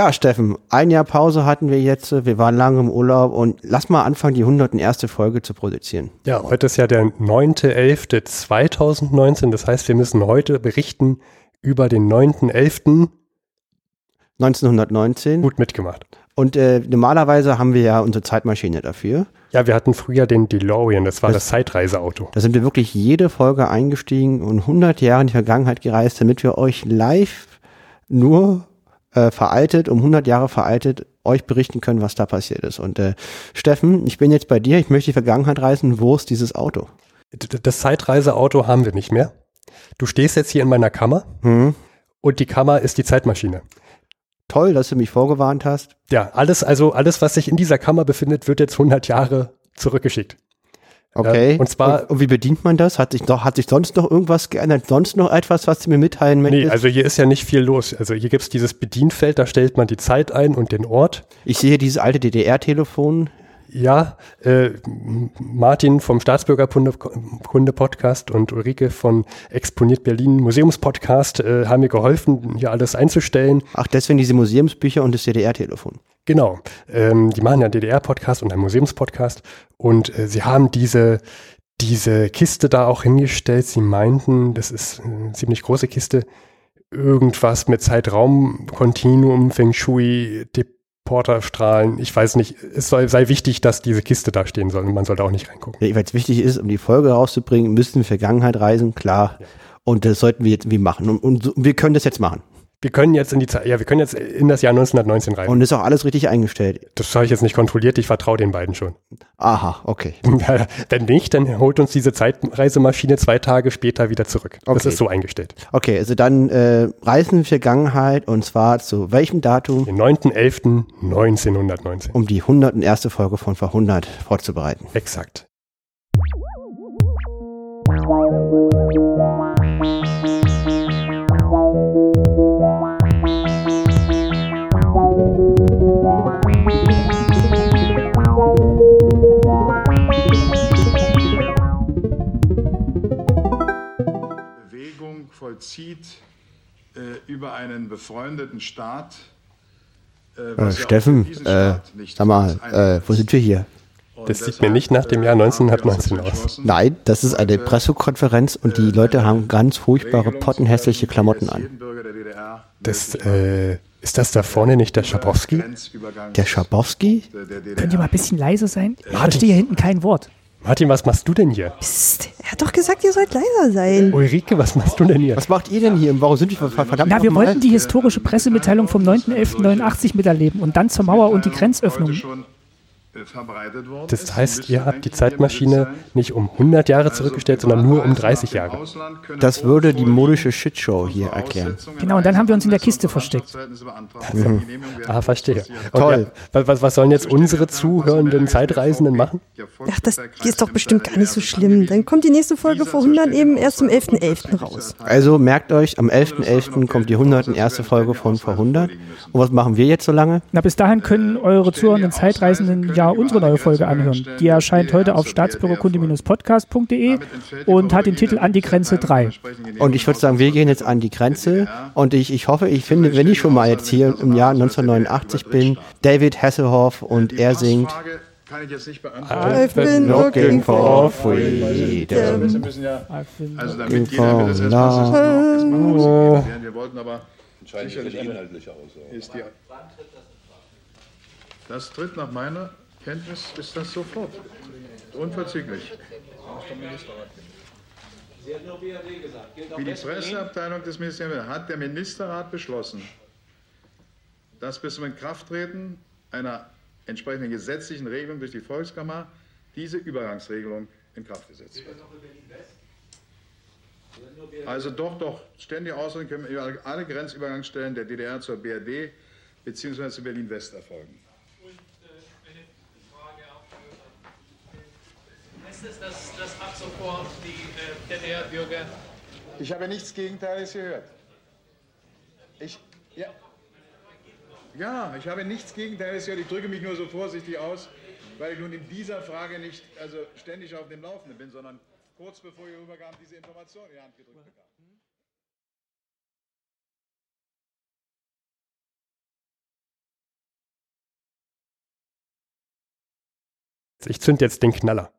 Ja, Steffen, ein Jahr Pause hatten wir jetzt. Wir waren lange im Urlaub und lass mal anfangen, die 101. Folge zu produzieren. Ja, heute ist ja der 9.11.2019. Das heißt, wir müssen heute berichten über den 9.11. 1919. Gut mitgemacht. Und äh, normalerweise haben wir ja unsere Zeitmaschine dafür. Ja, wir hatten früher den DeLorean, das war das, das Zeitreiseauto. Da sind wir wirklich jede Folge eingestiegen und 100 Jahre in die Vergangenheit gereist, damit wir euch live nur äh, veraltet, um 100 Jahre veraltet, euch berichten können, was da passiert ist. Und äh, Steffen, ich bin jetzt bei dir, ich möchte die Vergangenheit reisen. Wo ist dieses Auto? Das Zeitreiseauto haben wir nicht mehr. Du stehst jetzt hier in meiner Kammer hm. und die Kammer ist die Zeitmaschine. Toll, dass du mich vorgewarnt hast. Ja, alles, also alles, was sich in dieser Kammer befindet, wird jetzt 100 Jahre zurückgeschickt. Okay. und zwar. Und, und, wie bedient man das? Hat sich noch, hat sich sonst noch irgendwas geändert? Sonst noch etwas, was du mir mitteilen möchtest? Nee, also hier ist ja nicht viel los. Also hier gibt es dieses Bedienfeld, da stellt man die Zeit ein und den Ort. Ich sehe dieses alte DDR-Telefon. Ja, äh, Martin vom Staatsbürgerkunde-Podcast und Ulrike von Exponiert Berlin Museumspodcast äh, haben mir geholfen, hier alles einzustellen. Ach, deswegen diese Museumsbücher und das DDR-Telefon. Genau. Ähm, die machen ja einen DDR-Podcast und einen Museumspodcast und äh, sie haben diese, diese Kiste da auch hingestellt. Sie meinten, das ist eine ziemlich große Kiste, irgendwas mit Zeitraum, Kontinuum, Feng Shui, Deporterstrahlen. Ich weiß nicht, es soll, sei wichtig, dass diese Kiste da stehen soll und man soll da auch nicht reingucken. Ja, Weil es wichtig ist, um die Folge rauszubringen, müssen wir Vergangenheit reisen, klar. Ja. Und das sollten wir jetzt irgendwie machen. Und, und, und wir können das jetzt machen wir können jetzt in die Zeit, ja, wir können jetzt in das Jahr 1919 rein. Und ist auch alles richtig eingestellt. Das habe ich jetzt nicht kontrolliert, ich vertraue den beiden schon. Aha, okay. Wenn nicht, dann holt uns diese Zeitreisemaschine zwei Tage später wieder zurück. Okay. Das ist so eingestellt. Okay, also dann äh, Vergangenheit und zwar zu welchem Datum? Den 9.11.1919. Um die 101. Folge von Vor 100 vorzubereiten. Exakt. Vollzieht äh, über einen befreundeten Staat. Äh, äh Steffen, äh, sag mal, äh, wo sind wir hier? Das sieht mir nicht nach dem Jahr 1919 aus. Nein, das ist eine Pressekonferenz und die Leute haben ganz furchtbare, pottenhässliche Klamotten an. Das, äh, ist das da vorne nicht der Schabowski? Der Schabowski? Könnt ihr mal ein bisschen leise sein? Ich verstehe hier hinten kein Wort. Martin, was machst du denn hier? Psst, er hat doch gesagt, ihr sollt leiser sein. Ulrike, was machst du denn hier? Was macht ihr denn hier warum sind wir verdammt Na, wir wollten die historische Pressemitteilung vom 9.11.89 miterleben und dann zur Mauer und die Grenzöffnung. Das heißt, ihr habt die Zeitmaschine nicht um 100 Jahre zurückgestellt, sondern nur um 30 Jahre. Das würde die modische Shitshow hier erklären. Genau, und dann haben wir uns in der Kiste versteckt. Mhm. Ah, verstehe. Toll. Ja, was, was, sollen jetzt unsere zuhörenden Zeitreisenden machen? Ach, das ist doch bestimmt gar nicht so schlimm. Dann kommt die nächste Folge vor 100 eben erst zum 11.11. .11. raus. Also merkt euch, am 11.11. .11. kommt die 101. Folge von vor 100. Und was machen wir jetzt so lange? Na, bis dahin können eure zuhörenden Zeitreisenden ja unsere neue Folge anhören. Die erscheint heute auf staatsbürgerkunde-podcast.de und hat den Titel An die Grenze 3. Und ich würde sagen, wir gehen jetzt an die Grenze und ich, ich hoffe, ich finde, wenn ich schon mal jetzt hier im Jahr 1989 bin, David Hasselhoff und er singt kann ich jetzt nicht beantworten. I've been looking for freedom. Also damit jeder will das erstmal Wir wollten aber sicherlich inhaltlicher aus. Das tritt nach meiner Kenntnis ist das sofort. Unverzüglich. Wie die Presseabteilung des Ministeriums hat der Ministerrat beschlossen, dass bis zum Inkrafttreten einer entsprechenden gesetzlichen Regelung durch die Volkskammer diese Übergangsregelung in Kraft gesetzt wird. Also doch, doch, ständige Ausreden können alle Grenzübergangsstellen der DDR zur BRD bzw. zu Berlin-West erfolgen. heißt es, dass, dass ab sofort die äh, DDR-Bürger. Ich habe nichts Gegenteiliges gehört. Ich. Ja. Ja, ich habe nichts Gegenteiliges gehört. Ich drücke mich nur so vorsichtig aus, weil ich nun in dieser Frage nicht also ständig auf dem Laufenden bin, sondern kurz bevor ihr rüberkam, diese Information in die Hand gedrückt bekam. Ich zünd jetzt den Knaller.